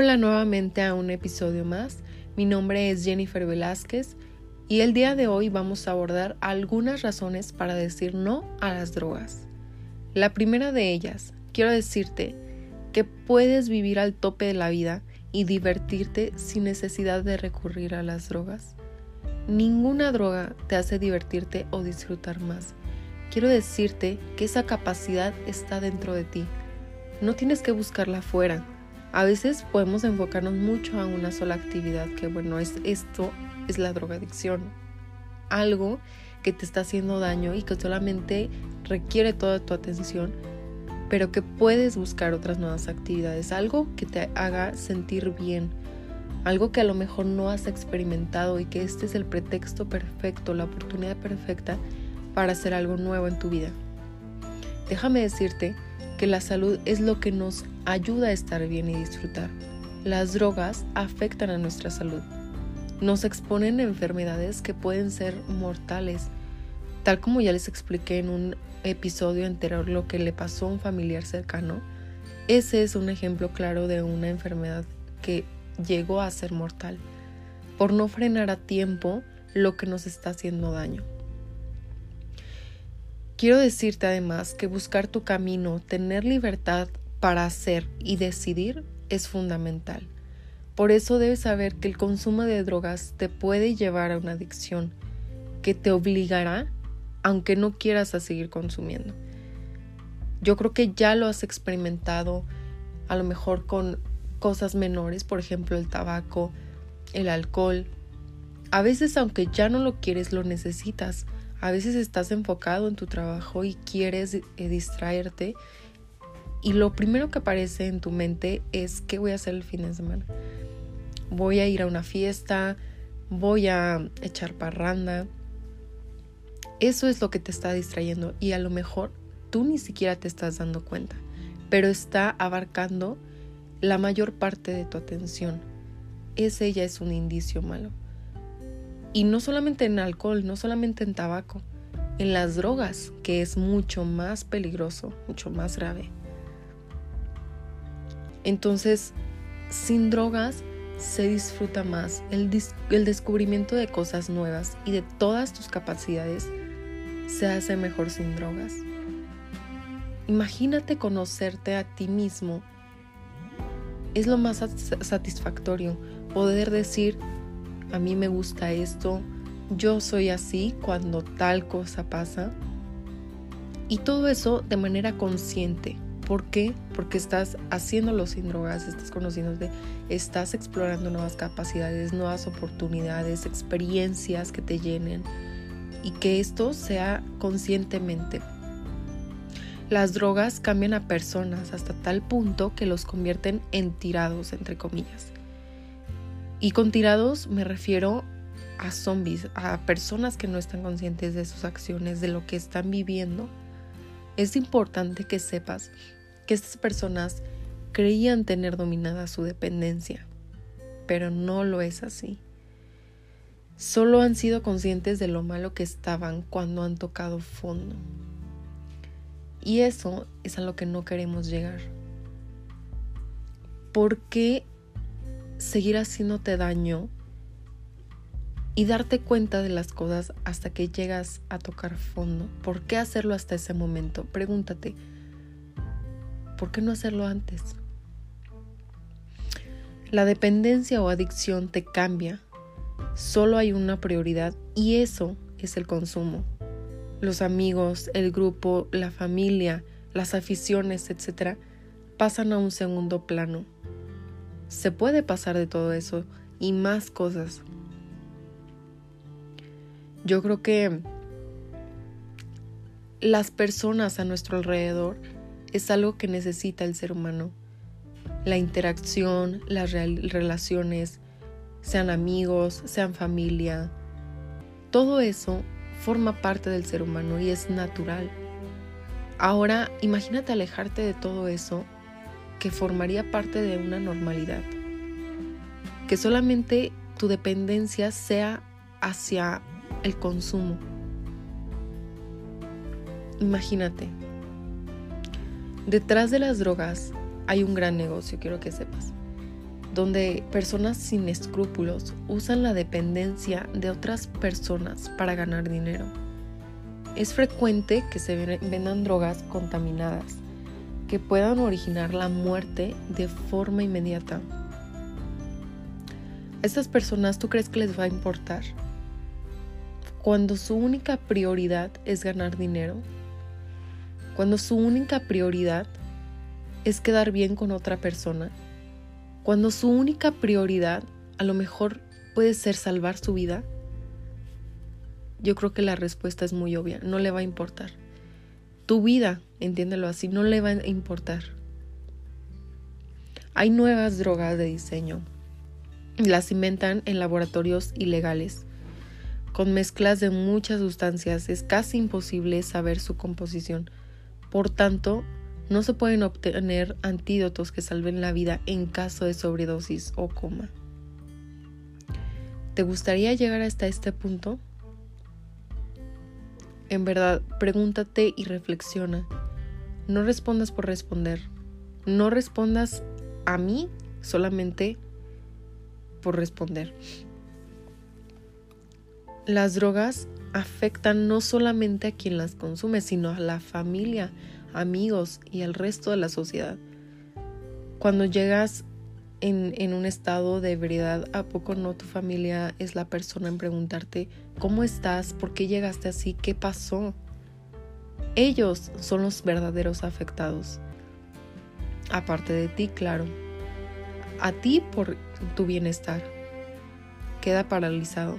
Hola nuevamente a un episodio más. Mi nombre es Jennifer Velázquez y el día de hoy vamos a abordar algunas razones para decir no a las drogas. La primera de ellas, quiero decirte que puedes vivir al tope de la vida y divertirte sin necesidad de recurrir a las drogas. Ninguna droga te hace divertirte o disfrutar más. Quiero decirte que esa capacidad está dentro de ti. No tienes que buscarla afuera. A veces podemos enfocarnos mucho a una sola actividad, que bueno, es esto es la drogadicción. Algo que te está haciendo daño y que solamente requiere toda tu atención, pero que puedes buscar otras nuevas actividades, algo que te haga sentir bien, algo que a lo mejor no has experimentado y que este es el pretexto perfecto, la oportunidad perfecta para hacer algo nuevo en tu vida. Déjame decirte que la salud es lo que nos ayuda a estar bien y disfrutar. Las drogas afectan a nuestra salud. Nos exponen a enfermedades que pueden ser mortales, tal como ya les expliqué en un episodio anterior lo que le pasó a un familiar cercano. Ese es un ejemplo claro de una enfermedad que llegó a ser mortal, por no frenar a tiempo lo que nos está haciendo daño. Quiero decirte además que buscar tu camino, tener libertad para hacer y decidir es fundamental. Por eso debes saber que el consumo de drogas te puede llevar a una adicción que te obligará, aunque no quieras, a seguir consumiendo. Yo creo que ya lo has experimentado, a lo mejor con cosas menores, por ejemplo el tabaco, el alcohol. A veces aunque ya no lo quieres, lo necesitas. A veces estás enfocado en tu trabajo y quieres eh, distraerte y lo primero que aparece en tu mente es qué voy a hacer el fin de semana. Voy a ir a una fiesta, voy a echar parranda. Eso es lo que te está distrayendo y a lo mejor tú ni siquiera te estás dando cuenta, pero está abarcando la mayor parte de tu atención. Ese ya es un indicio malo. Y no solamente en alcohol, no solamente en tabaco, en las drogas, que es mucho más peligroso, mucho más grave. Entonces, sin drogas se disfruta más el, descubrimiento de cosas nuevas y de todas tus capacidades se hace mejor sin drogas. Imagínate conocerte a ti mismo es lo más satisfactorio poder decir, a mí me gusta esto, yo soy así cuando tal cosa pasa. Y todo eso de manera consciente. ¿Por qué? Porque estás haciéndolo sin drogas, estás conociéndote, estás explorando nuevas capacidades, nuevas oportunidades, experiencias que te llenen y que esto sea conscientemente. Las drogas cambian a personas hasta tal punto que los convierten en tirados, entre comillas. Y con tirados me refiero a zombies, a personas que no están conscientes de sus acciones, de lo que están viviendo. Es importante que sepas que estas personas creían tener dominada su dependencia, pero no lo es así. Solo han sido conscientes de lo malo que estaban cuando han tocado fondo. Y eso es a lo que no queremos llegar. ¿Por qué seguir haciéndote daño y darte cuenta de las cosas hasta que llegas a tocar fondo? ¿Por qué hacerlo hasta ese momento? Pregúntate, ¿por qué no hacerlo antes? La dependencia o adicción te cambia. Solo hay una prioridad y eso es el consumo los amigos, el grupo, la familia, las aficiones, etc., pasan a un segundo plano. Se puede pasar de todo eso y más cosas. Yo creo que las personas a nuestro alrededor es algo que necesita el ser humano. La interacción, las relaciones, sean amigos, sean familia, todo eso forma parte del ser humano y es natural. Ahora imagínate alejarte de todo eso que formaría parte de una normalidad. Que solamente tu dependencia sea hacia el consumo. Imagínate. Detrás de las drogas hay un gran negocio, quiero que sepas, donde personas sin escrúpulos usan la dependencia de otras personas para ganar dinero. Es frecuente que se vendan drogas contaminadas que puedan originar la muerte de forma inmediata. ¿A estas personas tú crees que les va a importar? Cuando su única prioridad es ganar dinero, cuando su única prioridad es quedar bien con otra persona, cuando su única prioridad a lo mejor puede ser salvar su vida, yo creo que la respuesta es muy obvia, no le va a importar. Tu vida, entiéndelo así, no le va a importar. Hay nuevas drogas de diseño. Las inventan en laboratorios ilegales. Con mezclas de muchas sustancias es casi imposible saber su composición. Por tanto, no se pueden obtener antídotos que salven la vida en caso de sobredosis o coma. ¿Te gustaría llegar hasta este punto? En verdad, pregúntate y reflexiona. No respondas por responder. No respondas a mí solamente por responder. Las drogas afectan no solamente a quien las consume, sino a la familia, amigos y al resto de la sociedad. Cuando llegas en, un estado de ebriedad, ¿a poco no tu familia es la persona en preguntarte cómo estás? ¿Por qué llegaste así? ¿Qué pasó? Ellos son los verdaderos afectados. Aparte de ti, claro. A ti por tu bienestar. Queda paralizado.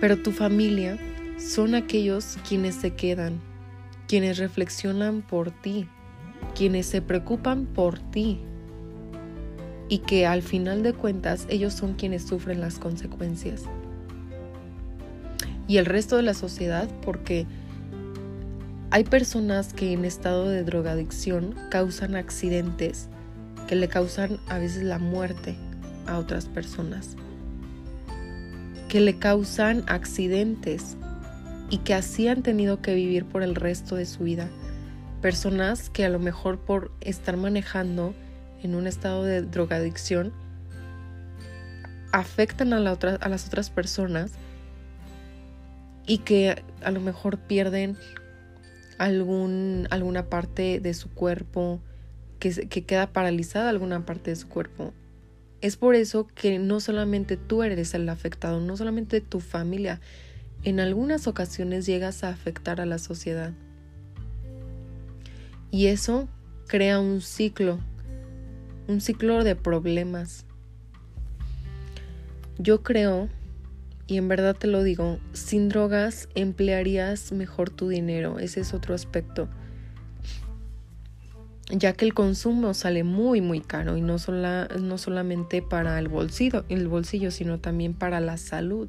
Pero tu familia son aquellos quienes se quedan, quienes reflexionan por ti, quienes se preocupan por ti y que al final de cuentas ellos son quienes sufren las consecuencias. Y el resto de la sociedad porque hay personas que en estado de drogadicción causan accidentes que le causan a veces la muerte a otras personas, que le causan accidentes y que así han tenido que vivir por el resto de su vida. Personas que a lo mejor por estar manejando en un estado de drogadicción afectan a, a las otras personas y que a lo mejor pierden alguna parte de su cuerpo, que queda paralizada alguna parte de su cuerpo. Es por eso que no solamente tú eres el afectado, no solamente tu familia, en algunas ocasiones llegas a afectar a la sociedad. Y eso crea un ciclo, un ciclo de problemas. Yo creo, y en verdad te lo digo, sin drogas emplearías mejor tu dinero, ese es otro aspecto. Ya que el consumo sale muy muy caro y no, no solamente para el bolsillo, el bolsillo, sino también para la salud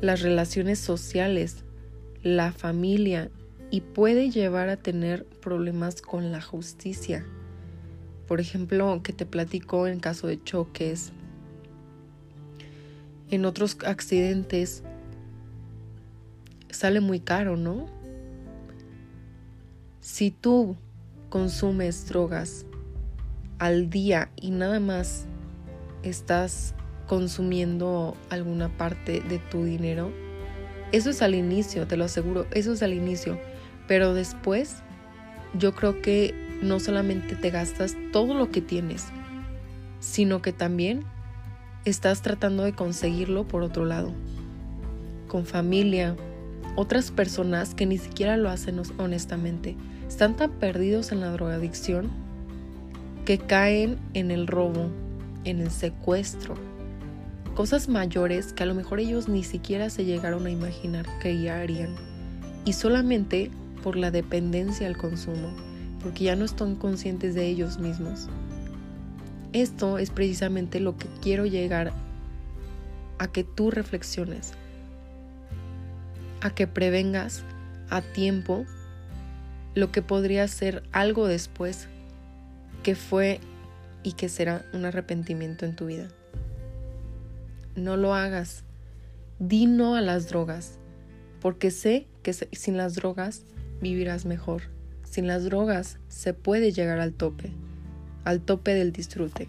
las relaciones sociales, la familia y puede llevar a tener problemas con la justicia. Por ejemplo, que te platico en caso de choques, en otros accidentes, sale muy caro, ¿no? Si tú consumes drogas al día y nada más estás consumiendo alguna parte de tu dinero. Eso es al inicio, te lo aseguro, eso es al inicio. Pero después yo creo que no solamente te gastas todo lo que tienes, sino que también estás tratando de conseguirlo por otro lado, con familia, otras personas que ni siquiera lo hacen honestamente. Están tan perdidos en la drogadicción que caen en el robo, en el secuestro, cosas mayores que a lo mejor ellos ni siquiera se llegaron a imaginar que ya harían. Y solamente por la dependencia al consumo, porque ya no están conscientes de ellos mismos. Esto es precisamente lo que quiero llegar a que tú reflexiones, a que prevengas a tiempo lo que podría ser algo después que fue y que será un arrepentimiento en tu vida no lo hagas. Di no a las drogas, porque sé que sin las drogas vivirás mejor. Sin las drogas se puede llegar al tope, al tope del disfrute.